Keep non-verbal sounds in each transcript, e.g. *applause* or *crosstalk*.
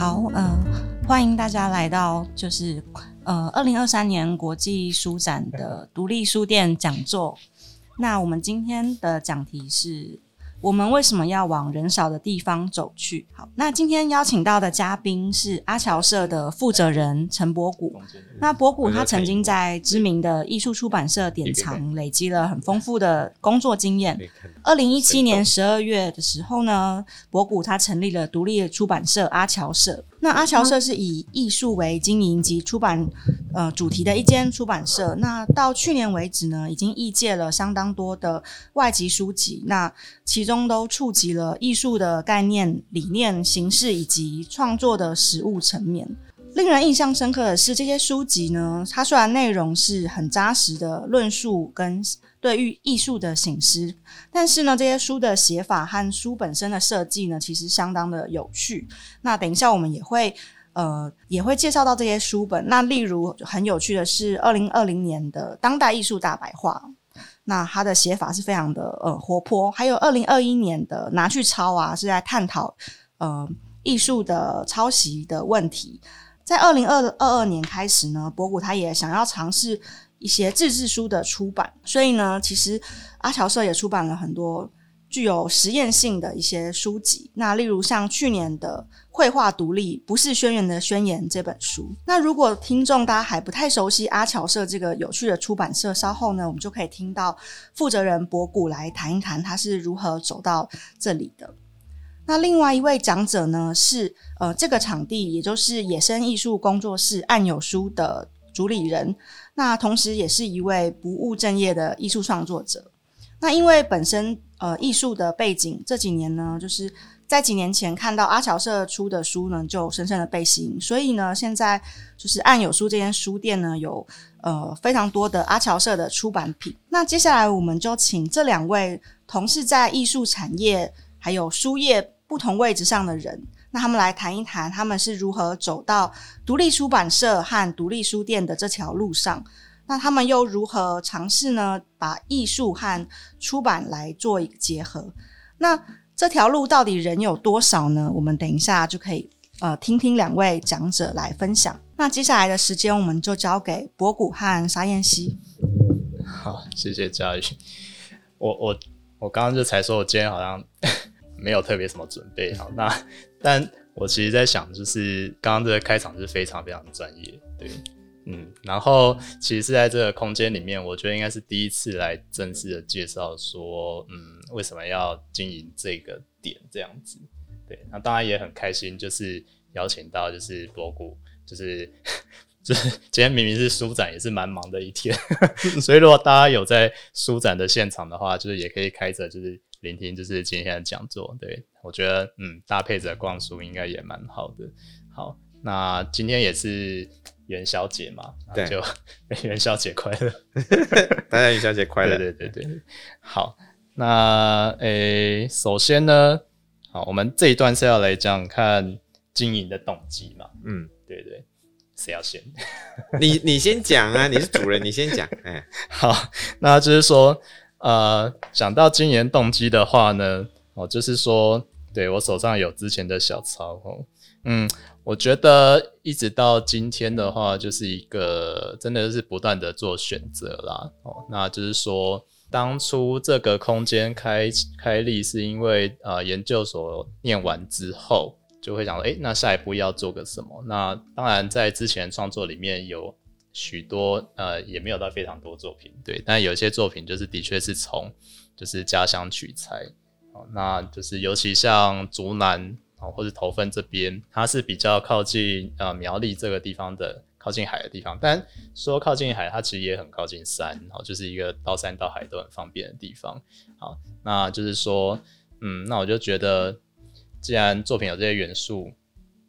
好，呃、欢迎大家来到就是呃二零二三年国际书展的独立书店讲座。那我们今天的讲题是我们为什么要往人少的地方走去？好，那今天邀请到的嘉宾是阿乔社的负责人陈博古。那博古他曾经在知名的艺术出版社典藏累积了很丰富的工作经验。二零一七年十二月的时候呢，博古他成立了独立的出版社阿乔社。那阿乔社是以艺术为经营及出版呃主题的一间出版社。那到去年为止呢，已经译介了相当多的外籍书籍，那其中都触及了艺术的概念、理念、形式以及创作的实物层面。令人印象深刻的是，这些书籍呢，它虽然内容是很扎实的论述跟对于艺术的醒思，但是呢，这些书的写法和书本身的设计呢，其实相当的有趣。那等一下我们也会呃也会介绍到这些书本。那例如很有趣的是，二零二零年的当代艺术大白话，那它的写法是非常的呃活泼。还有二零二一年的拿去抄啊，是在探讨呃艺术的抄袭的问题。在二零二二二年开始呢，博古他也想要尝试一些自制书的出版，所以呢，其实阿乔社也出版了很多具有实验性的一些书籍。那例如像去年的《绘画独立不是宣言的宣言》这本书。那如果听众大家还不太熟悉阿乔社这个有趣的出版社，稍后呢，我们就可以听到负责人博古来谈一谈他是如何走到这里的。那另外一位讲者呢，是呃这个场地，也就是野生艺术工作室暗有书的主理人，那同时也是一位不务正业的艺术创作者。那因为本身呃艺术的背景，这几年呢，就是在几年前看到阿乔社出的书呢，就深深的被吸引，所以呢，现在就是暗有书这间书店呢，有呃非常多的阿乔社的出版品。那接下来我们就请这两位同是在艺术产业还有书业。不同位置上的人，那他们来谈一谈他们是如何走到独立出版社和独立书店的这条路上。那他们又如何尝试呢？把艺术和出版来做一个结合。那这条路到底人有多少呢？我们等一下就可以呃听听两位讲者来分享。那接下来的时间我们就交给博古和沙燕熙。好，谢谢佳宇。我我我刚刚就才说，我今天好像。*laughs* 没有特别什么准备好，那但我其实在想，就是刚刚这个开场是非常非常专业，对，嗯，然后其实是在这个空间里面，我觉得应该是第一次来正式的介绍说，嗯，为什么要经营这个点这样子，对，那当然也很开心，就是邀请到就是博古，就是 *laughs* 就是今天明明是书展，也是蛮忙的一天，*laughs* 所以如果大家有在书展的现场的话，就是也可以开着就是。聆听就是今天的讲座，对我觉得嗯搭配着逛书应该也蛮好的。好，那今天也是元宵节嘛，对，就 *laughs* 元宵节快乐，大家元宵节快乐。*laughs* 对对对对，好，那诶，首先呢，好，我们这一段是要来讲看经营的动机嘛，嗯，对对，谁要先？你你先讲啊，你是主人，你先讲。哎，*laughs* 好，那就是说。呃，讲到经营动机的话呢，哦，就是说，对我手上有之前的小抄哦，嗯，我觉得一直到今天的话，就是一个真的是不断的做选择啦，哦，那就是说，当初这个空间开开立是因为呃研究所念完之后，就会想说，诶，那下一步要做个什么？那当然在之前创作里面有。许多呃也没有到非常多作品，对，但有些作品就是的确是从就是家乡取材，哦，那就是尤其像竹南哦或者头份这边，它是比较靠近呃苗栗这个地方的靠近海的地方，但说靠近海，它其实也很靠近山，哦，就是一个到山到海都很方便的地方，好，那就是说，嗯，那我就觉得既然作品有这些元素。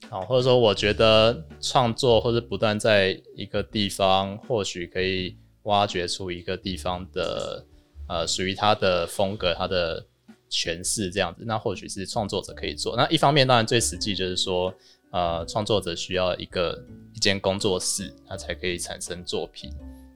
好，或者说，我觉得创作或者不断在一个地方，或许可以挖掘出一个地方的呃属于它的风格、它的诠释这样子。那或许是创作者可以做。那一方面，当然最实际就是说，呃，创作者需要一个一间工作室，它才可以产生作品。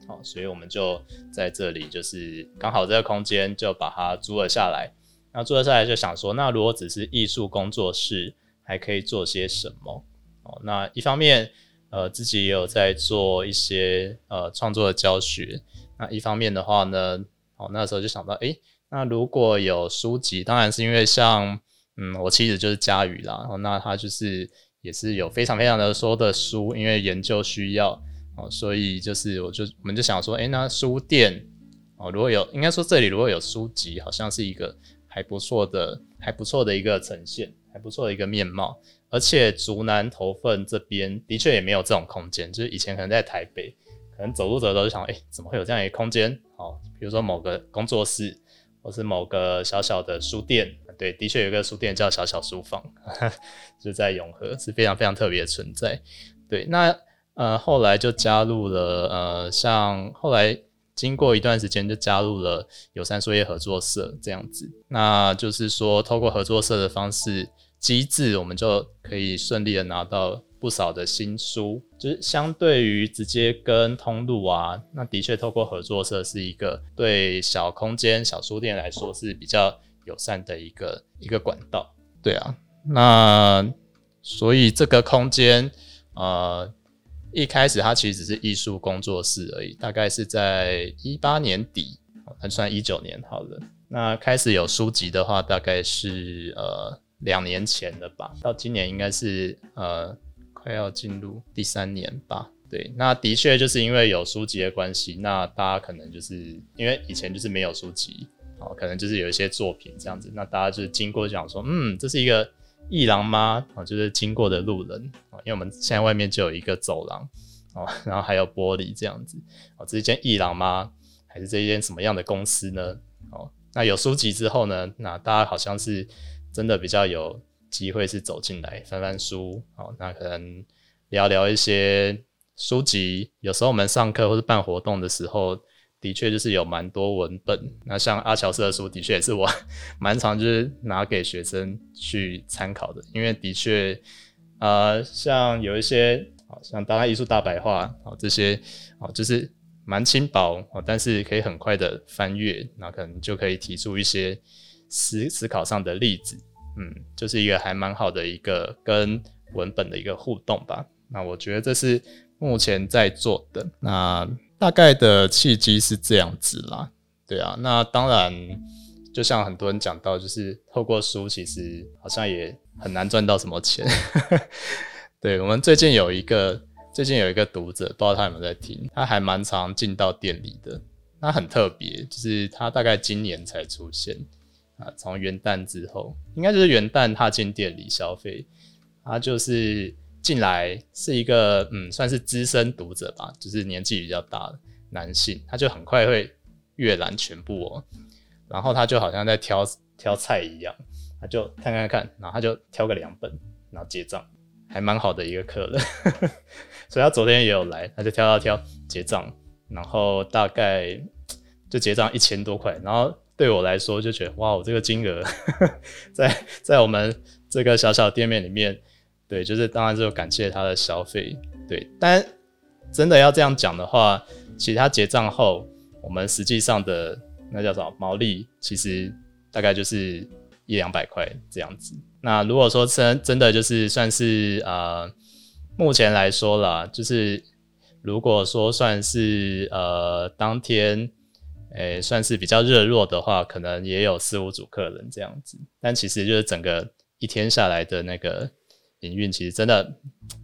好，所以我们就在这里，就是刚好这个空间就把它租了下来。那租了下来就想说，那如果只是艺术工作室。还可以做些什么？哦。那一方面，呃，自己也有在做一些呃创作的教学。那一方面的话呢，哦，那时候就想到，诶，那如果有书籍，当然是因为像，嗯，我妻子就是佳宇啦，哦，那他就是也是有非常非常的多的书，因为研究需要，哦，所以就是我就我们就想说，诶，那书店，哦，如果有，应该说这里如果有书籍，好像是一个还不错的、还不错的一个呈现，还不错的一个面貌。而且竹南头份这边的确也没有这种空间，就是以前可能在台北，可能走路走都想，哎，怎么会有这样一个空间？哦，比如说某个工作室，或是某个小小的书店，对，的确有一个书店叫小小书房，*laughs* 就在永和，是非常非常特别的存在。对，那呃后来就加入了呃，像后来经过一段时间就加入了友善书业合作社这样子，那就是说透过合作社的方式。机制，我们就可以顺利的拿到不少的新书，就是相对于直接跟通路啊，那的确透过合作社是一个对小空间、小书店来说是比较友善的一个一个管道。对啊，那所以这个空间，呃，一开始它其实只是艺术工作室而已，大概是在一八年底，还算一九年好了。那开始有书籍的话，大概是呃。两年前的吧，到今年应该是呃快要进入第三年吧。对，那的确就是因为有书籍的关系，那大家可能就是因为以前就是没有书籍，哦，可能就是有一些作品这样子，那大家就是经过讲说，嗯，这是一个艺廊吗？哦，就是经过的路人哦，因为我们现在外面就有一个走廊哦，*laughs* 然后还有玻璃这样子哦，这是一间艺廊吗？还是这一间什么样的公司呢？哦，那有书籍之后呢，那大家好像是。真的比较有机会是走进来翻翻书，好，那可能聊聊一些书籍。有时候我们上课或是办活动的时候，的确就是有蛮多文本。那像阿乔斯的书，的确也是我蛮常就是拿给学生去参考的，因为的确，呃，像有一些，好像《当代艺术大白话》好这些，好就是蛮轻薄，哦，但是可以很快的翻阅，那可能就可以提出一些。思思考上的例子，嗯，就是一个还蛮好的一个跟文本的一个互动吧。那我觉得这是目前在做的。那大概的契机是这样子啦，对啊。那当然，就像很多人讲到，就是透过书，其实好像也很难赚到什么钱。*laughs* 对我们最近有一个，最近有一个读者，不知道他有没有在听，他还蛮常进到店里的。他很特别，就是他大概今年才出现。啊，从元旦之后，应该就是元旦他进店里消费，他就是进来是一个嗯，算是资深读者吧，就是年纪比较大的男性，他就很快会阅览全部哦，然后他就好像在挑挑菜一样，他就看看看，然后他就挑个两本，然后结账，还蛮好的一个客人，*laughs* 所以他昨天也有来，他就挑挑挑结账，然后大概就结账一千多块，然后。对我来说就觉得哇，我这个金额在在我们这个小小店面里面，对，就是当然就感谢他的消费，对。但真的要这样讲的话，其他结账后，我们实际上的那叫什么毛利，其实大概就是一两百块这样子。那如果说真真的就是算是呃，目前来说啦，就是如果说算是呃当天。诶，算是比较热络的话，可能也有四五组客人这样子。但其实就是整个一天下来的那个营运，其实真的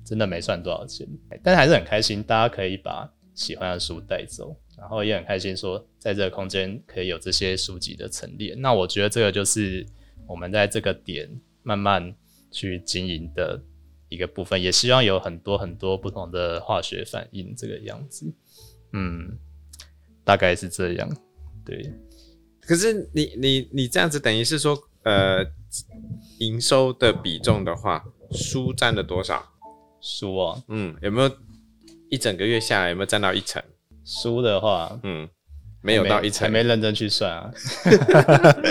真的没赚多少钱。但还是很开心，大家可以把喜欢的书带走，然后也很开心说，在这个空间可以有这些书籍的陈列。那我觉得这个就是我们在这个点慢慢去经营的一个部分，也希望有很多很多不同的化学反应这个样子。嗯。大概是这样，对。可是你你你这样子等于是说，呃，营收的比重的话，书占了多少？书啊，嗯，有没有一整个月下来有没有占到一成？书的话，嗯，没有到一成，还没认真去算啊。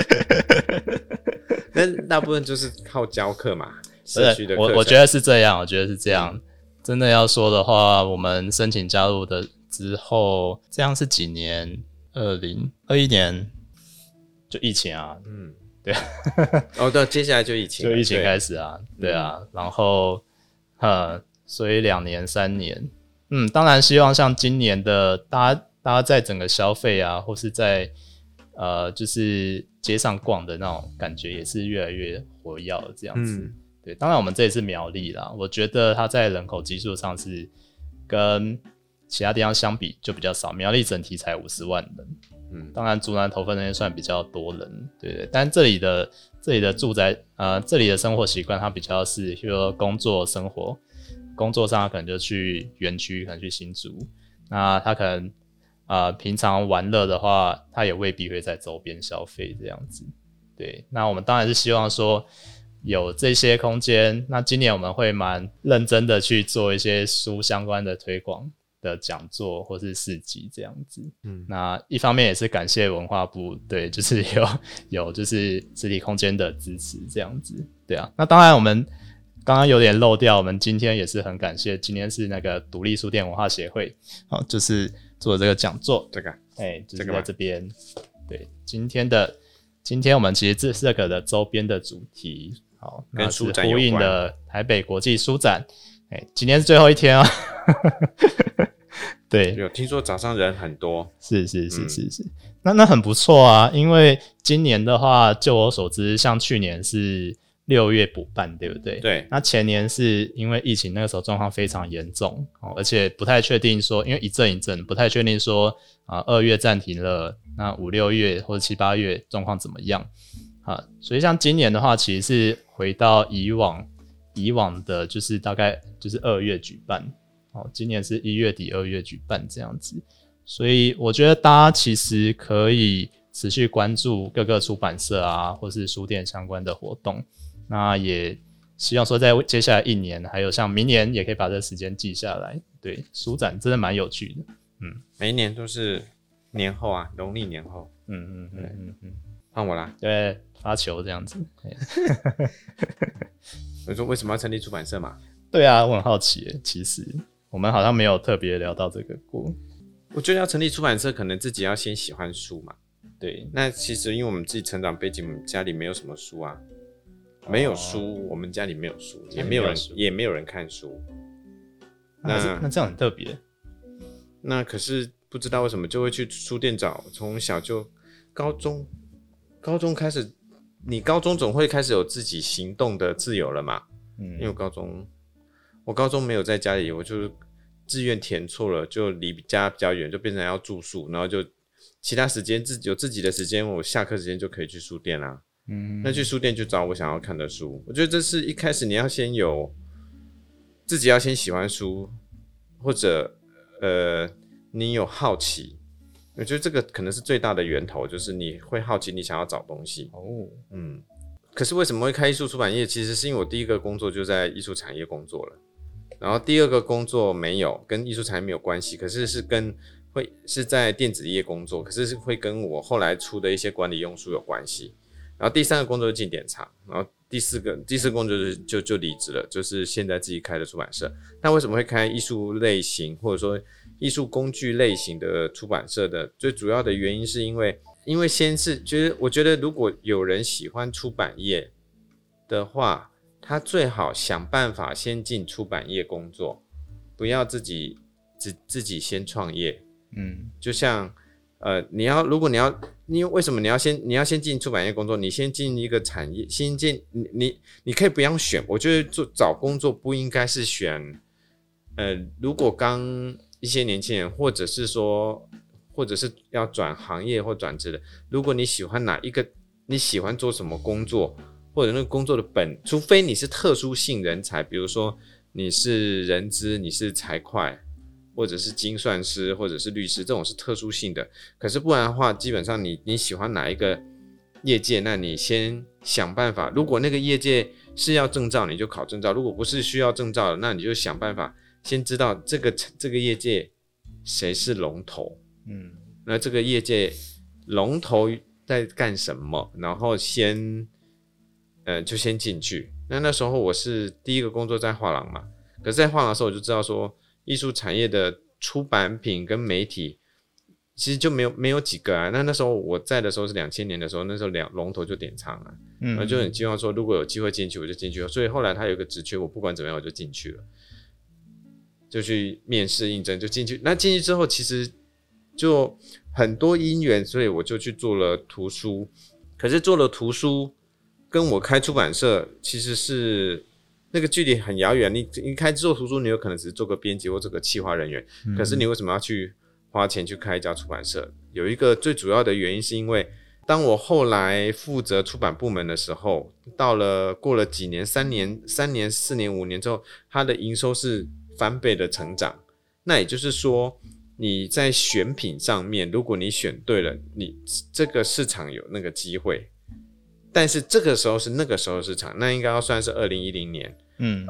*laughs* 那大部分就是靠教课嘛，*laughs* 社区的。我我觉得是这样，我觉得是这样。真的要说的话，我们申请加入的。之后，这样是几年？二零二一年就疫情啊，嗯，对，哦，对，接下来就疫情，就疫情开始啊，对啊，然后呃，所以两年三年，嗯，当然希望像今年的大家大家在整个消费啊，或是在呃就是街上逛的那种感觉，也是越来越活跃这样子。嗯对，当然我们这也是苗栗啦，我觉得它在人口基数上是跟其他地方相比就比较少，苗栗整体才五十万人，嗯当然竹南头份那边算比较多人，对对，但这里的这里的住宅呃这里的生活习惯，它比较是比如说工作生活，工作上可能就去园区，可能去新竹，那他可能呃平常玩乐的话，他也未必会在周边消费这样子。对，那我们当然是希望说有这些空间。那今年我们会蛮认真的去做一些书相关的推广的讲座或是市集这样子。嗯那一方面也是感谢文化部，对，就是 *laughs* 有有就是实体空间的支持这样子。对啊，那当然我们刚刚有点漏掉，我们今天也是很感谢，今天是那个独立书店文化协会，好，就是做这个讲座，这个哎、就是这个吗在这边。对，今天的今天我们其实这是这个的周边的主题，好，跟那是书展呼应的台北国际书展。哎、今天是最后一天啊。*laughs* 对，有听说早上人很多，是是是嗯是是，那那很不错啊，因为今年的话，就我所知，像去年是六月补办，对不对？。对，那前年是因为疫情那个时候状况非常严重哦，而且不太确定说，因为一阵一阵，不太确定说啊二、月暂停了，那五六月或者七八月状况怎么样啊？所以像今年的话，其实是回到以往以往的，就是大概就是二月举办哦，今年是一月底二月举办这样子，所以我觉得大家其实可以持续关注各个出版社啊，或是书店相关的活动。那也希望说，在接下来一年，还有像明年，也可以把这个时间记下来。对，书展真的蛮有趣的。嗯每一年都是年后啊，农历年后，嗯嗯嗯嗯嗯，换我啦。对，发球这样子。嘿 *laughs* 我说为什么要成立出版社嘛？对啊，我很好奇，其实我们好像没有特别聊到这个过。我觉得要成立出版社，可能自己要先喜欢书嘛。对，那其实因为我们自己成长背景，我们家里没有什么书啊，没有书，我们家里没有书，也没有也没有人看书。那那那这样很特别。那可是不知道为什么就会去书店找，从小就高中高中开始，你高中总会开始有自己行动的自由了嘛？嗯因为高中我高中没有在家里，我就是志愿填错了，就离家比较远，就变成要住宿，然后就其他时间自己有自己的时间，我下课时间就可以去书店啦。嗯，那去书店就找我想要看的书。我觉得这是一开始你要先有自己要先喜欢书，或者呃你有好奇。我觉得这个可能是最大的源头，就是你会好奇，你想要找东西。哦，嗯，可是为什么会开艺术出版业？其实是因为我第一个工作就在艺术产业工作了，然后第二个工作没有跟艺术产业没有关系，可是是跟会是在电子业工作，可是是会跟我后来出的一些管理用书有关系。然后第三个工作是进典藏，然后第四个第四工作就是就就离职了，就是现在自己开的出版社。那为什么会开艺术类型或者说艺术工具类型的出版社的？最主要的原因是因为，因为先是就是，我觉得如果有人喜欢出版业的话，他最好想办法先进出版业工作，不要自己自自己先创业。嗯就像呃，你要如果你要，因为为什么你要先你要先进出版业工作？你先进一个产业，先进你你你可以不用选。我觉得做找工作不应该是选，呃，如果刚一些年轻人，或者是说，或者是要转行业或转职的，如果你喜欢哪一个，你喜欢做什么工作，或者那个工作的本，除非你是特殊性人才，比如说你是人资，你是财会。或者是精算师，或者是律师，这种是特殊性的。可是不然的话，基本上你你喜欢哪一个业界，那你先想办法。如果那个业界是要证照，你就考证照；如果不是需要证照的，那你就想办法先知道这个这个业界谁是龙头，嗯那这个业界龙头在干什么，然后先呃就先进去。那那时候我是第一个工作在画廊嘛，可是在画廊的时候我就知道说。艺术产业的出版品跟媒体其实就没有没有几个啊。那那时候我在的时候是两千年的时候，那时候两龙头就点唱啊，嗯那就很希望说如果有机会进去我就进去了。所以后来他有个职缺，我不管怎么样我就进去了，就去面试应征就进去。那进去之后其实就很多因缘，所以我就去做了图书。可是做了图书，跟我开出版社其实是那个距离很遥远。你你开做图书，你有可能只是做个编辑或做个企划人员，可是你为什么要去花钱去开一家出版社？有一个最主要的原因是因为，当我后来负责出版部门的时候，到了过了几年，三年、三年、四年、五年之后，它的营收是翻倍的成长。那也就是说，你在选品上面，如果你选对了，你这个市场有那个机会。但是这个时候是那个时候市场，那应该要算是二零一零年。嗯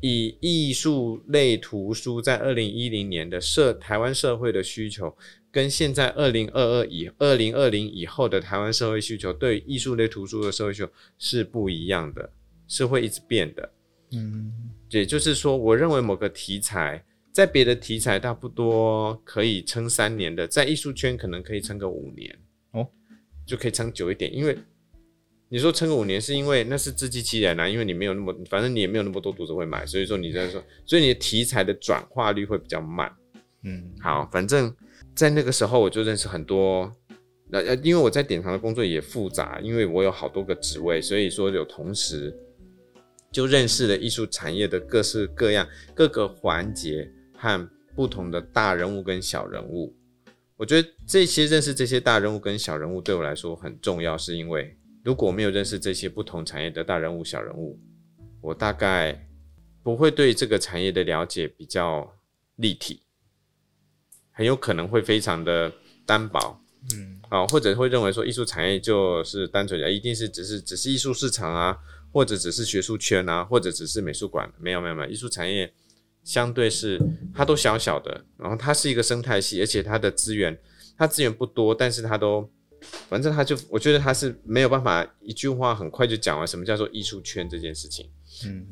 以艺术类图书在二零一零年的社台湾社会的需求，跟现在二零二二以二零二零以后的台湾社会需求，对艺术类图书的社会需求是不一样的，是会一直变的。嗯也就是说，我认为某个题材在别的题材差不多可以撑三年的，在艺术圈可能可以撑个五年哦，就可以撑久一点。因为你说撑个五年，是因为那是自欺欺人啊，因为你没有那么，反正你也没有那么多读者会买，所以说你在说，所以你的题材的转化率会比较慢。嗯好，反正在那个时候我就认识很多，那呃，因为我在典藏的工作也复杂，因为我有好多个职位，所以说有同时就认识了艺术产业的各式各样各个环节和不同的大人物跟小人物。我觉得这些认识这些大人物跟小人物对我来说很重要，是因为如果我没有认识这些不同产业的大人物、小人物，我大概不会对这个产业的了解比较立体。很有可能会非常的单薄。嗯。啊，或者会认为说艺术产业就是单纯的一定是只是只是艺术市场啊，或者只是学术圈啊，或者只是美术馆，没有没有没有，艺术产业相对是它都小小的，然后它是一个生态系，而且它的资源它资源不多，但是它都反正他就我觉得他是没有办法一句话很快就讲完什么叫做艺术圈这件事情。嗯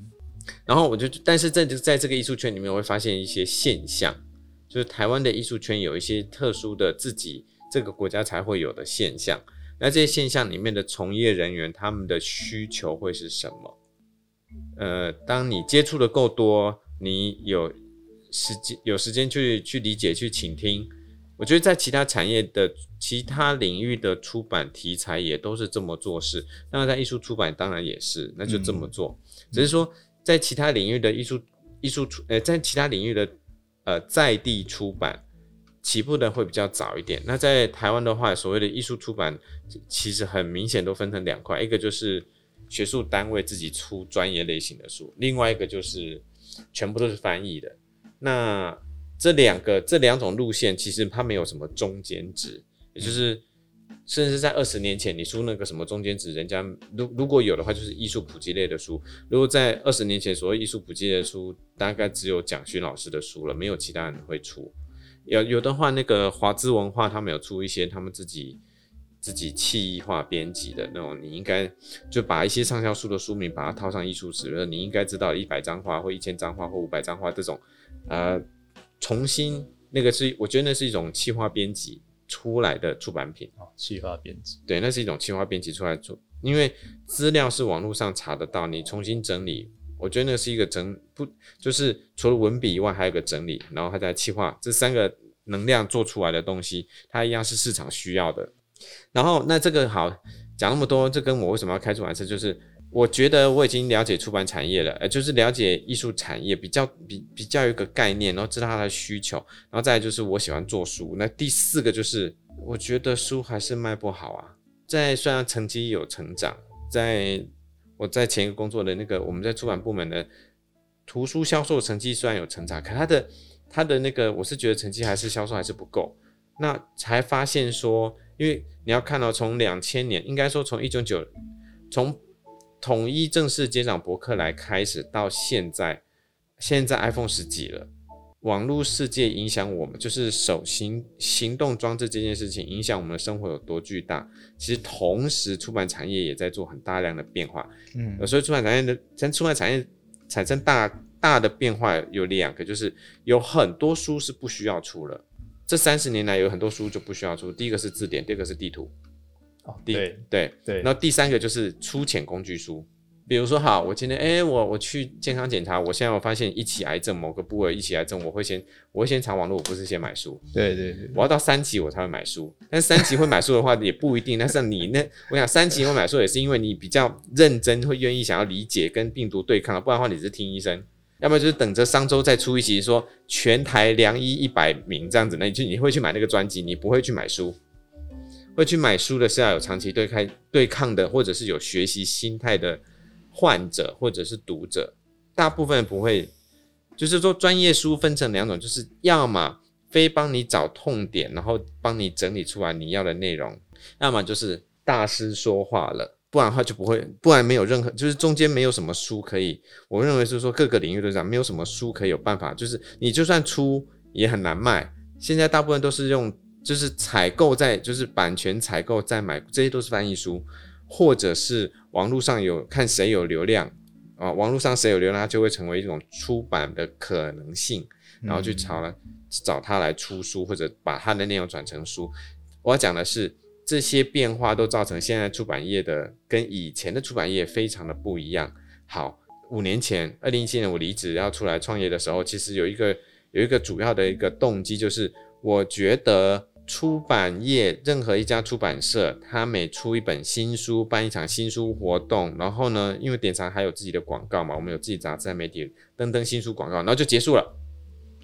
然后我就，但是在这在这个艺术圈里面，我会发现一些现象，就是台湾的艺术圈有一些特殊的自己这个国家才会有的现象。那这些现象里面的从业人员，他们的需求会是什么？呃，当你接触的够多，你有时间有时间去去理解、去倾听，我觉得在其他产业的其他领域的出版题材也都是这么做事。当然，在艺术出版当然也是，那就这么做。只是说，在其他领域的艺术艺术出呃，在其他领域的呃在地出版起步的会比较早一点。那在台湾的话，所谓的艺术出版其实很明显都分成两块，一个就是学术单位自己出专业类型的书，另外一个就是全部都是翻译的。那这两个这两种路线，其实它没有什么中间值，也就是甚至在二十年前，你出那个什么中间值，人家如如果有的话，就是艺术普及类的书。如果在二十年前，所谓艺术普及类的书，大概只有蒋勋老师的书了，没有其他人会出。有有的话，那个华资文化他们有出一些他们自己自己气化编辑的那种，你应该就把一些畅销书的书名把它套上艺术史，你应该知道一百张画或一千张画或五百张画这种，呃，重新那个是我觉得那是一种企划编辑出来的出版品。哦，企划编辑，对，那是一种企划编辑出来做，因为资料是网络上查得到，你重新整理，我觉得那是一个整不就是除了文笔以外，还有个整理，然后还在企划这三个能量做出来的东西，它一样是市场需要的。然后那这个好讲那么多，这跟我为什么要开出版社，就是我觉得我已经了解出版产业了，呃，就是了解艺术产业，比较比比较有一个概念，然后知道它的需求，然后再就是我喜欢做书。那第四个就是我觉得书还是卖不好啊。在虽然成绩有成长，在我在前一个工作的那个我们在出版部门的图书销售成绩虽然有成长，可它的它的那个我是觉得成绩还是销售还是不够。那才发现说，因为你要看到从两千年，应该说从一九九从统一正式接掌博客来开始到现在，现在 iPhone 十几了。网络世界影响我们，就是手行行动装置这件事情影响我们的生活有多巨大。其实同时，出版产业也在做很大量的变化。嗯所以出版产业的，在出版产业产生大大的变化有两个，就是有很多书是不需要出了，这三十年来有很多书就不需要出，第一个是字典，第二个是地图，哦，第对对，对，然后第三个就是粗浅工具书，比如说，好，我今天哎，我我去健康检查，我现在我发现一起癌症某个部位一起癌症，我会先我会先查网络，我不是先买书，对对对，我要到三级我才会买书。但三级会买书的话也不一定，但是你那 *laughs* 我想三级会买书也是因为你比较认真，会愿意想要理解跟病毒对抗，不然的话你是听医生，要不然就是等着商周再出一集说全台良医一百名这样子，那你就你会去买那个专辑，你不会去买书。会去买书的是要有长期对抗对抗的，或者是有学习心态的患者或者是读者，大部分不会。就是说，专业书分成两种，就是要么非帮你找痛点，然后帮你整理出来你要的内容；要么就是大师说话了，不然的话就不会，不然没有任何，就是中间没有什么书可以。我认为是说各个领域都这样，没有什么书可以有办法，就是你就算出也很难卖。现在大部分都是用。就是采购在，就是版权采购在买，这些都是翻译书，或者是网络上有看谁有流量啊，网络上谁有流量，它就会成为一种出版的可能性，然后去找了找他来出书，或者把他的内容转成书。我要讲的是，这些变化都造成现在出版业的跟以前的出版业非常的不一样。好，五年前，二零一七年我离职要出来创业的时候，其实有一个有一个主要的一个动机，就是我觉得。出版业任何一家出版社，他每出一本新书，办一场新书活动，然后呢，因为典藏还有自己的广告嘛，我们有自己杂志媒体登登新书广告，然后就结束了，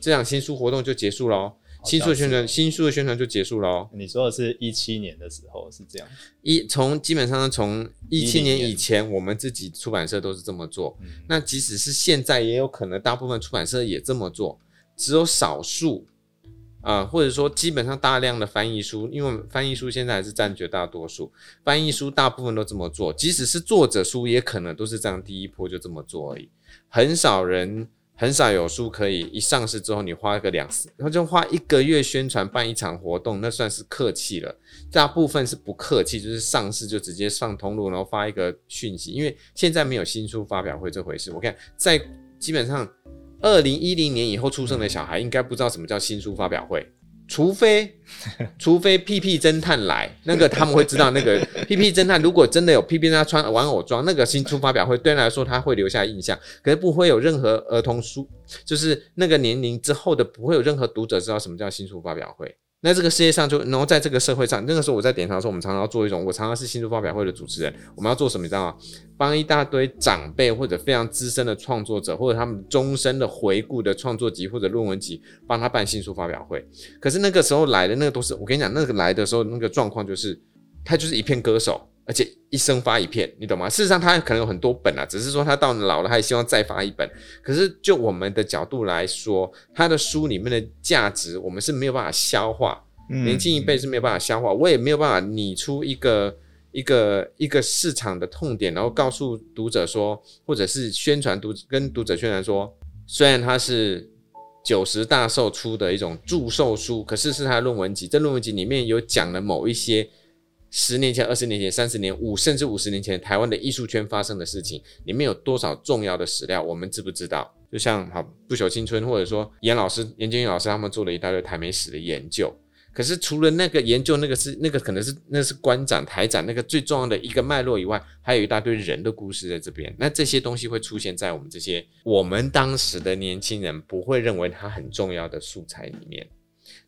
这场新书活动就结束喽，新书的宣传，新书的宣传就结束喽。你说的是一七年的时候是这样，一从基本上从一七年以前，我们自己出版社都是这么做，那即使是现在，也有可能大部分出版社也这么做，只有少数。啊，或者说基本上大量的翻译书，因为翻译书现在还是占绝大多数，翻译书大部分都这么做，即使是作者书，也可能都是这样第一波就这么做而已，很少人很少有书可以一上市之后你花个两，然后就花一个月宣传办一场活动，那算是客气了，大部分是不客气，就是上市就直接上通路，然后发一个讯息，因为现在没有新书发表会这回事，我看在基本上。二零一零年以后出生的小孩应该不知道什么叫新书发表会，除非除非屁屁侦探来，那个他们会知道那个 *laughs* 屁屁侦探如果真的有屁屁他穿玩偶装，那个新书发表会对他来说他会留下印象，可是不会有任何儿童书，就是那个年龄之后的不会有任何读者知道什么叫新书发表会。那这个世界上就，然后在这个社会上，那个时候我在点茶的时候，我们常常要做一种，我常常是新书发表会的主持人，我们要做什么，你知道吗？帮一大堆长辈或者非常资深的创作者，或者他们终身的回顾的创作集或者论文集，帮他办新书发表会。可是那个时候来的那个都是，我跟你讲，那个来的时候那个状况就是，他就是一片歌手。而且一生发一片，你懂吗？事实上，他可能有很多本啊，只是说他到老了，他也希望再发一本。可是就我们的角度来说，他的书里面的价值，我们是没有办法消化。年轻一辈是没有办法消化，我也没有办法拟出一个一个一个市场的痛点，然后告诉读者说，或者是宣传读跟读者宣传说，虽然他是九十大寿出的一种祝寿书，可是是他的论文集。这论文集里面有讲了某一些。十年前、二十年前、三十年、五甚至五十年前，台湾的艺术圈发生的事情，里面有多少重要的史料，我们知不知道？就像好不朽青春，或者说严老师、严建宇老师他们做了一大堆台美史的研究。可是除了那个研究，那个是那个可能是那是馆长、台长那个最重要的一个脉络以外，还有一大堆人的故事在这边。那这些东西会出现在我们这些我们当时的年轻人不会认为它很重要的素材里面。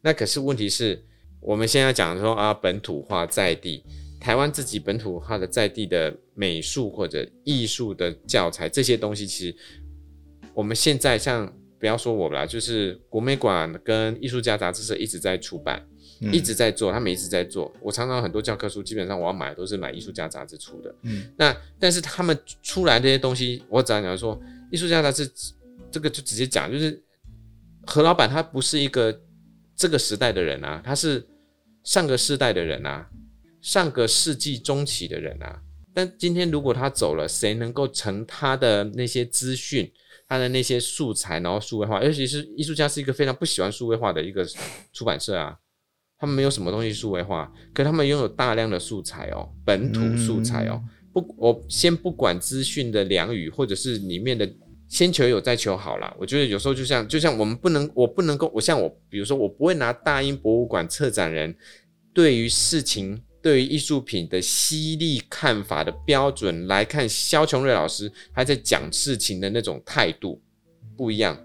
那可是问题是。我们现在讲说啊，本土化在地，台湾自己本土化的在地的美术或者艺术的教材这些东西，其实我们现在像不要说我啦，就是国美馆跟艺术家杂志社一直在出版，一直在做，他们一直在做。我常常很多教科书，基本上我要买都是买艺术家杂志出的。嗯，那但是他们出来这些东西，我只要讲说，艺术家杂志这个就直接讲，就是何老板他不是一个这个时代的人啊，他是。上个世代的人啊，上个世纪中期的人啊，但今天如果他走了，谁能够成他的那些资讯，他的那些素材，然后数位化？尤其是艺术家是一个非常不喜欢数位化的一个出版社啊，他们没有什么东西数位化，可他们拥有大量的素材哦，本土素材哦。不，我先不管资讯的良语，或者是里面的先求有再求好啦。我觉得有时候就像就像我们不能，我不能够，我像我，比如说我不会拿大英博物馆策展人对于事情、对于艺术品的犀利看法的标准来看，肖琼瑞老师他在讲事情的那种态度不一样。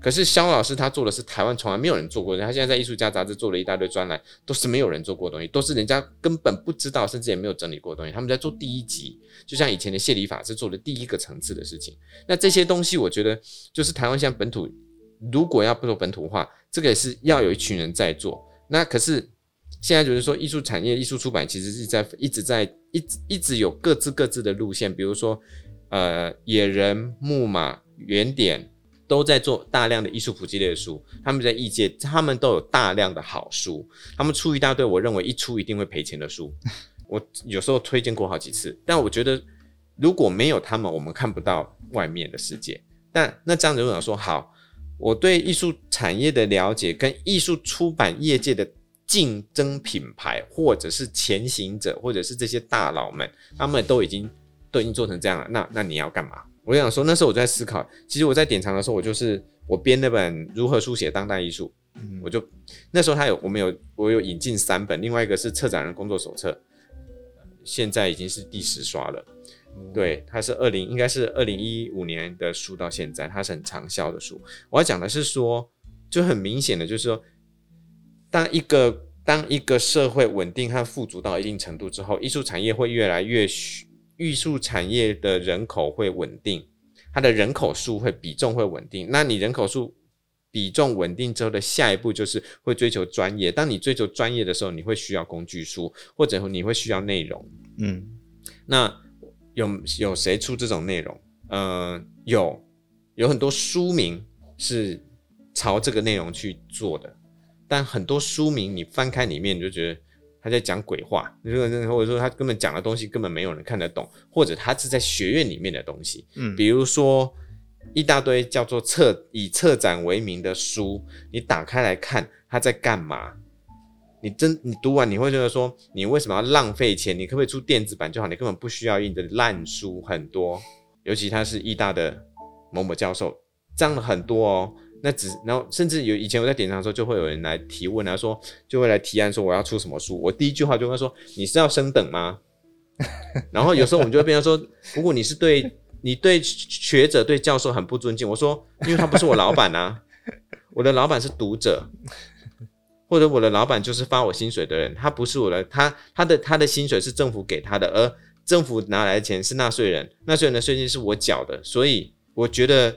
可是肖老师他做的是台湾从来没有人做过的，他现在在艺术家杂志做了一大堆专栏，都是没有人做过的东西，都是人家根本不知道，甚至也没有整理过的东西。他们在做第一集，就像以前的谢礼法是做的第一个层次的事情。那这些东西，我觉得就是台湾现在本土，如果要不做本土化，这个也是要有一群人在做。那可是现在就是说，艺术产业、艺术出版其实是在一直在一直一直有各自各自的路线，比如说呃，野人、木马、原点。都在做大量的艺术普及类的书，他们在艺界，他们都有大量的好书，他们出一大堆，我认为一出一定会赔钱的书，*laughs* 我有时候推荐过好几次，但我觉得如果没有他们，我们看不到外面的世界。但那这样子我想说，好，我对艺术产业的了解跟艺术出版业界的竞争品牌，或者是前行者，或者是这些大佬们，他们都已经都已经做成这样了，那那你要干嘛？我想说，那时候我在思考，其实我在典藏的时候，我就是我编那本《如何书写当代艺术》，我就那时候他有我们有我有引进三本，另外一个是策展人工作手册，现在已经是第十刷了。对，它是二零应该是二零一五年的书，到现在它是很畅销的书。我要讲的是说，就很明显的就是说，当一个当一个社会稳定和富足到一定程度之后，艺术产业会越来越需。艺术产业的人口会稳定，它的人口数会比重会稳定。那你人口数比重稳定之后的下一步就是会追求专业。当你追求专业的时候，你会需要工具书，或者你会需要内容。嗯，那有有谁出这种内容？呃，有有很多书名是朝这个内容去做的，但很多书名你翻开里面你就觉得。他在讲鬼话，或者或者说他根本讲的东西根本没有人看得懂，或者他是在学院里面的东西，嗯，比如说一大堆叫做策以策展为名的书，你打开来看他在干嘛？你真你读完你会觉得说，你为什么要浪费钱？你可不可以出电子版就好？你根本不需要印的烂书很多，尤其他是艺大的某某教授，这样的很多哦。那只然后甚至有以前我在典藏的时候，就会有人来提问啊，说就会来提案说我要出什么书。我第一句话就会说你是要升等吗？*laughs* 然后有时候我们就会变成说，如果你是对你对学者对教授很不尊敬，我说因为他不是我老板啊，我的老板是读者，或者我的老板就是发我薪水的人，他不是我的，他他的他的薪水是政府给他的，而政府拿来的钱是纳税人，纳税人的税金是我缴的，所以我觉得。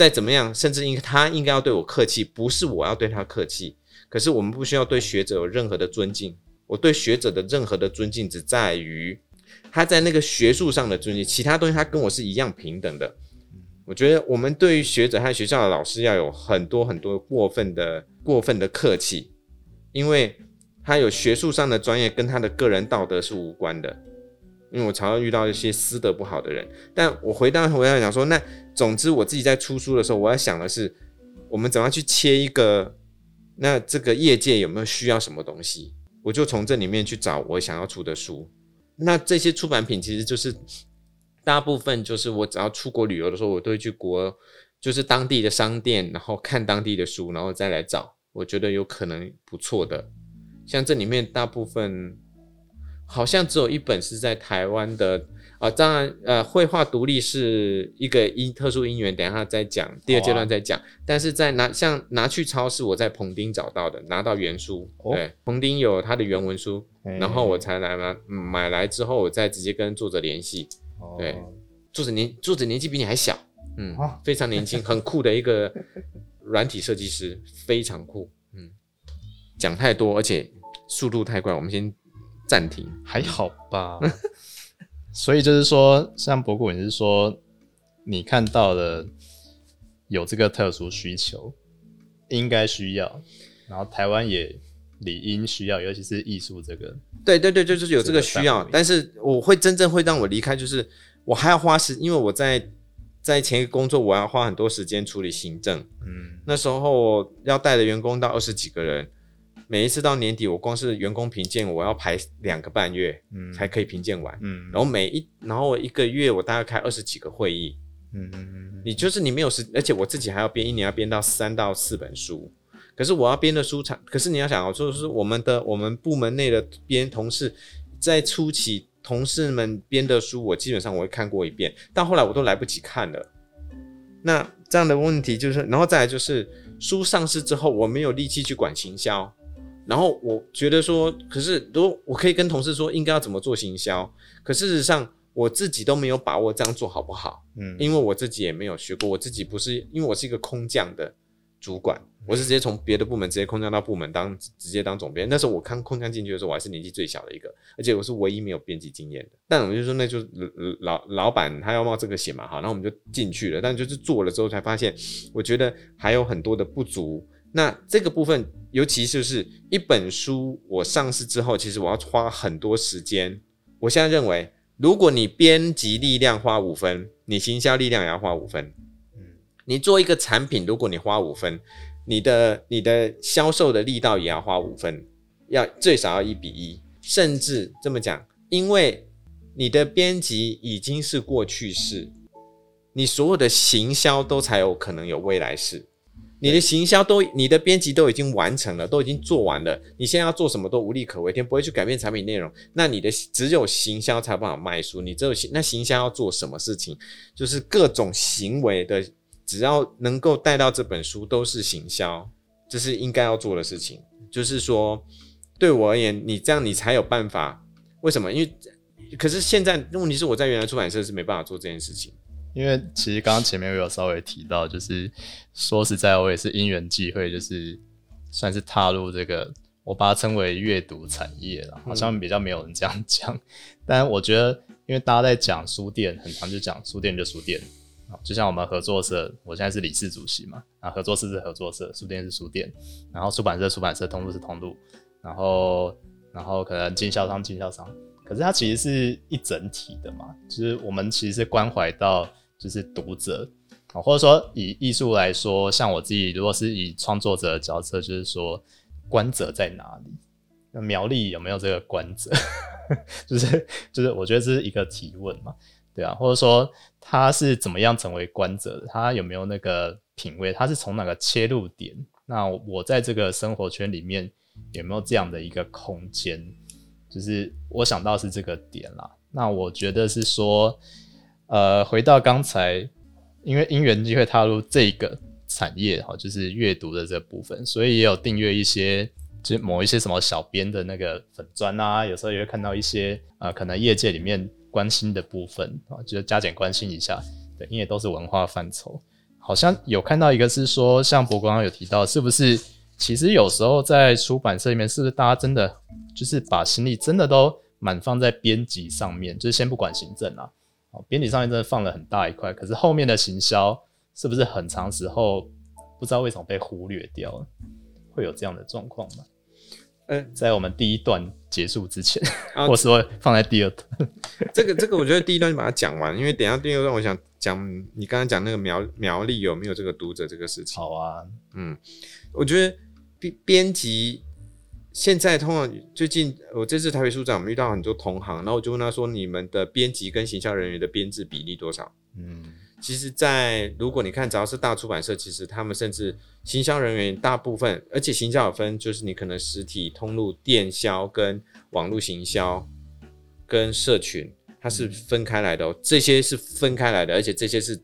再怎么样，甚至应他应该要对我客气，不是我要对他客气。可是我们不需要对学者有任何的尊敬。我对学者的任何的尊敬，只在于他在那个学术上的尊敬，其他东西他跟我是一样平等的。我觉得我们对于学者和学校的老师要有很多很多过分的过分的客气，因为他有学术上的专业，跟他的个人道德是无关的。因为我常常遇到一些私德不好的人，但我回到回来讲说，那总之我自己在出书的时候，我要想的是，我们怎么样去切一个，那这个业界有没有需要什么东西，我就从这里面去找我想要出的书。那这些出版品其实就是大部分就是我只要出国旅游的时候，我都会去国，就是当地的商店，然后看当地的书，然后再来找我觉得有可能不错的。像这里面大部分。好像只有一本是在台湾的啊，当然，呃，绘画独立是一个因特殊因缘，等一下再讲，第二阶段再讲。但是在拿像拿去超市，我在彭丁找到的，拿到原书，对，彭丁有他的原文书，然后我才来嘛，买来之后我再直接跟作者联系，对，作者年作者年纪比你还小，嗯，非常年轻，很酷的一个软体设计师，非常酷，嗯，讲太多，而且速度太快，我们先。暂停还好吧，*laughs* 所以就是说，像博古，你是说你看到的有这个特殊需求，应该需要，然后台湾也理应需要，尤其是艺术这个。对对对，就是有这个需要，但是我会真正会让我离开，就是我还要花时，因为我在在前一个工作，我要花很多时间处理行政，嗯，那时候要带的员工到二十几个人。每一次到年底，我光是员工评鉴，我要排两个半月，嗯，才可以评鉴完，嗯，然后每一，然后一个月我大概开二十几个会议，嗯嗯嗯，你就是你没有时，而且我自己还要编，一年要编到三到四本书。可是我要编的书产，可是你要想哦，就是我们的我们部门内的编同事，在初期同事们编的书，我基本上我会看过一遍，到后来我都来不及看了。那这样的问题就是，然后再来就是书上市之后，我没有力气去管行销，然后我觉得说，可是如果我可以跟同事说应该要怎么做行销，可事实上我自己都没有把握这样做好不好，嗯，因为我自己也没有学过，我自己不是因为我是一个空降的主管，我是直接从别的部门直接空降到部门当直接当总编。那时候我看空降进去的时候，我还是年纪最小的一个，而且我是唯一没有编辑经验的。但我们就说，那就老老板他要冒这个险嘛，好，那我们就进去了。但就是做了之后才发现，我觉得还有很多的不足。那这个部分，尤其就是一本书我上市之后，其实我要花很多时间。我现在认为，如果你编辑力量花五分，你行销力量也要花五分。嗯你做一个产品，如果你花五分，你的你的销售的力道也要花五分，要最少要一比一，甚至这么讲，因为你的编辑已经是过去式，你所有的行销都才有可能有未来式。你的行销都，你的编辑都已经完成了，都已经做完了，你现在要做什么都无力可为天，不会去改变产品内容。那你的只有行销才有办法卖书，你只有行那行销要做什么事情，就是各种行为的。只要能够带到这本书，都是行销，这是应该要做的事情。就是说，对我而言，你这样你才有办法。为什么？因为可是现在问题是我在原来出版社是没办法做这件事情。因为其实刚刚前面我有稍微提到，就是说实在，我也是因缘际会，就是算是踏入这个，我把它称为阅读产业了。好像比较没有人这样讲，*laughs* 但我觉得，因为大家在讲书店，很常就讲书店就书店。就像我们合作社，我现在是理事主席嘛，啊，合作社是合作社，书店是书店，然后出版社出版社，通路是通路，然后然后可能经销商经销商，可是它其实是一整体的嘛，就是我们其实是关怀到就是读者啊，或者说以艺术来说，像我自己如果是以创作者的角色，就是说观者在哪里？苗栗有没有这个观者？*laughs* 就是就是我觉得这是一个提问嘛。对啊，或者说他是怎么样成为观者的？他有没有那个品味？他是从哪个切入点？那我在这个生活圈里面有没有这样的一个空间？就是我想到是这个点啦。那我觉得是说，呃，回到刚才，因为因缘机会踏入这个产业哈，就是阅读的这部分，所以也有订阅一些，就是某一些什么小编的那个粉砖啊，有时候也会看到一些呃，可能业界里面。关心的部分啊，就加减关心一下，对，因为都是文化范畴。好像有看到一个是说，像博刚刚有提到，是不是其实有时候在出版社里面，是不是大家真的就是把心力真的都满放在编辑上面，就是先不管行政啊，哦，编辑上面真的放了很大一块，可是后面的行销是不是很长时候不知道为什么被忽略掉了？会有这样的状况吗？嗯，在我们第一段结束之前，或是会放在第二段。这个这个，我觉得第一段就把它讲完，因为等下第二段我想讲你刚刚讲那个苗苗栗有没有这个读者这个事情。好啊，嗯，我觉得编编辑现在通常最近我这次台北书展，我们遇到很多同行，然后我就问他说：“你们的编辑跟行销人员的编制比例多少？”嗯。其实，在如果你看，只要是大出版社，其实他们甚至行销人员大部分，而且行销有分，就是你可能实体通路、电销跟网络行销跟社群，它是分开来的哦。这些是分开来的，而且这些是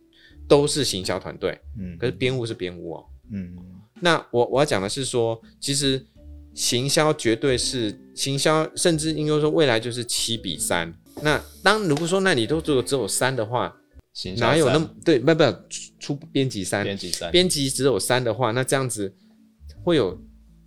都是行销团队。嗯，可是编务是编务哦。嗯，那我我要讲的是说，其实行销绝对是行销，甚至应该说未来就是七比三。那当如果说那你都只有只有三的话。哪有那么对？不不，出编辑三，编辑三，编辑只有三的话，那这样子会有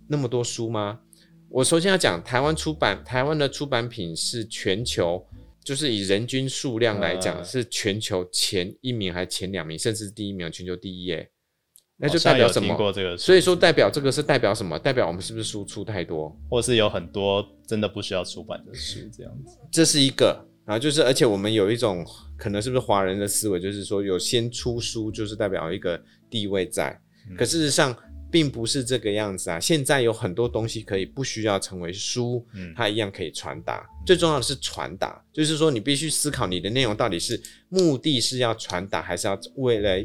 那么多书吗？我首先要讲，台湾出版，台湾的出版品是全球，就是以人均数量来讲，是全球前一名还是前两名，甚至第一名，全球第一，哎，那就代表什么？所以说代表这个是代表什么？代表我们是不是输出太多，或是有很多真的不需要出版的书这样子？这是一个。然后就是，而且我们有一种可能是不是华人的思维，就是说有先出书就是代表一个地位在。可事实上，并不是这个样子啊。现在有很多东西可以不需要成为书，嗯它一样可以传达。最重要的是传达，就是说你必须思考你的内容到底是目的是要传达，还是要为了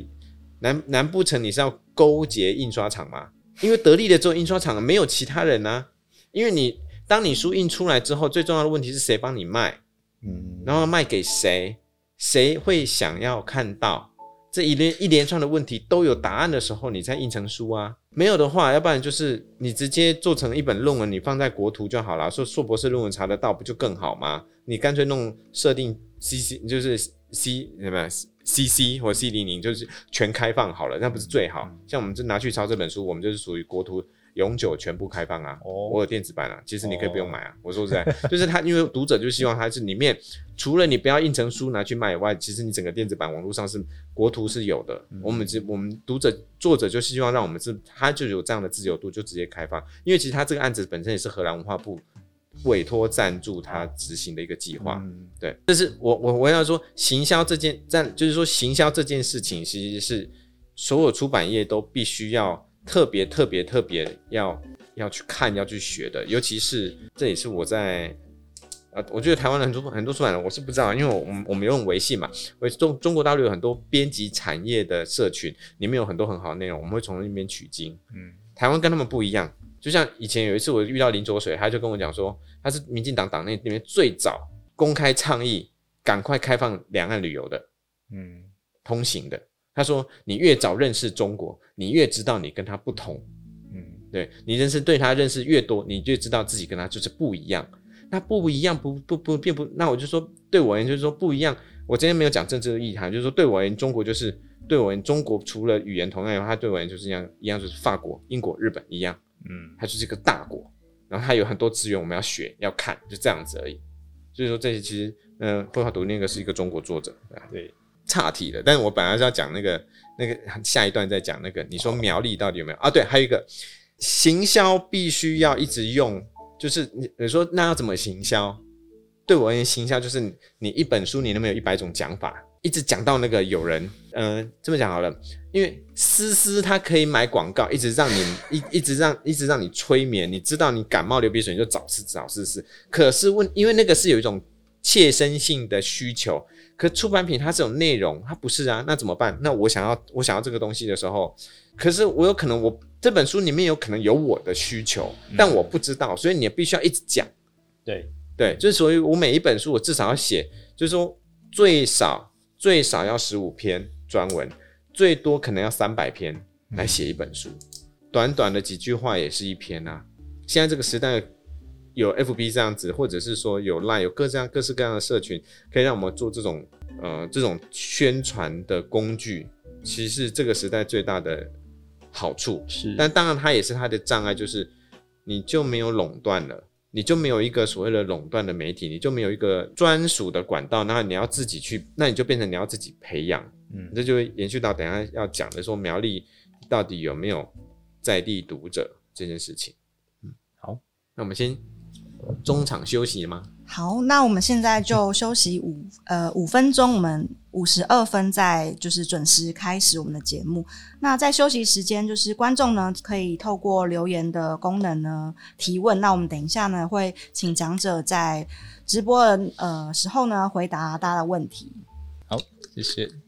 难难不成你是要勾结印刷厂吗？因为得利的只有印刷厂，没有其他人啊。因为你当你书印出来之后，最重要的问题是谁帮你卖，嗯，然后卖给谁，谁会想要看到？这一连一连串的问题都有答案的时候，你再印成书啊。没有的话，要不然就是你直接做成一本论文，你放在国图就好了。说硕博士论文查得到，不就更好吗？你干脆弄设定 C C 就是 C 什么 C C 或 C 零零，就是全开放好了，那不是最好？像我们这拿去抄这本书，我们就是属于国图永久全部开放啊。哦我有电子版啊，其实你可以不用买啊。我说实在，就是他，因为读者就希望它是里面除了你不要印成书拿去卖以外，其实你整个电子版网络上是国图是有的。我们只我们读者作者就希望让我们是，他就有这样的自由度，就直接开放。因为其实他这个案子本身也是荷兰文化部委托赞助他执行的一个计划。嗯对，这是我我我要说，行销这件在就是说行销这件事情，其实是所有出版业都必须要特别特别特别要要去看要去学的，尤其是这也是我在。呃，我觉得台湾的很多很多出版人，我是不知道，因为我我们我们用微信嘛，微中中国大陆有很多编辑产业的社群，里面有很多很好的内容，我们会从那边取经。嗯台湾跟他们不一样，就像以前有一次我遇到林卓水，他就跟我讲说，他是民进党党内里面最早公开倡议赶快开放两岸旅游的嗯通行的。他说，你越早认识中国，你越知道你跟他不同。嗯对你认识对他认识越多，你就知道自己跟他就是不一样。那不一样不不不并不，那我就说对我而言就是说不一样。我今天没有讲政治的意涵，就是说对我而言，中国就是对我而言，中国除了语言同样以外，它对我而言就是一样一样，就是法国、英国、日本一样，嗯它就是一个大国，然后它有很多资源我们要学要看，就这样子而已。所以说这些其实，嗯、绘画读那个是一个中国作者，对吧？对，岔题了，但是我本来是要讲那个那个下一段再讲那个，你说苗栗到底有没有啊？对，还有一个行销必须要一直用，就是你你说那要怎么行销？对我而言，行销就是你你一本书你能不能有一百种讲法，一直讲到那个有人，嗯、这么讲好了，因为思思它可以买广告，一直让你一一直让一直让你催眠，你知道你感冒流鼻水你就找思找思思，可是问，因为那个是有一种切身性的需求，可出版品它是有内容它不是啊，那怎么办？那我想要我想要这个东西的时候，可是我有可能我这本书里面有可能有我的需求，但我不知道，所以你必须要一直讲。对，对，就是所以我每一本书我至少要写，就是说最少最少要十五篇专文，最多可能要三百篇来写一本书，短短的几句话也是一篇啊。现在这个时代有 FB 这样子，或者是说有 Line 有各这样各式各样的社群，可以让我们做这种呃这种宣传的工具，其实是这个时代最大的好处。是，但当然，它也是它的障碍，就是你就没有垄断了，你就没有一个所谓的垄断的媒体，你就没有一个专属的管道，那你要自己去，那你就变成你要自己培养，嗯这就延续到等下要讲的说苗栗到底有没有在地读者这件事情。嗯，好，那我们先中场休息吗？好，那我们现在就休息五呃五分钟，我们五十二分再就是准时开始我们的节目。那在休息时间，就是观众呢可以透过留言的功能呢提问。那我们等一下呢会请讲者在直播的呃时候呢回答大家的问题。好，谢谢。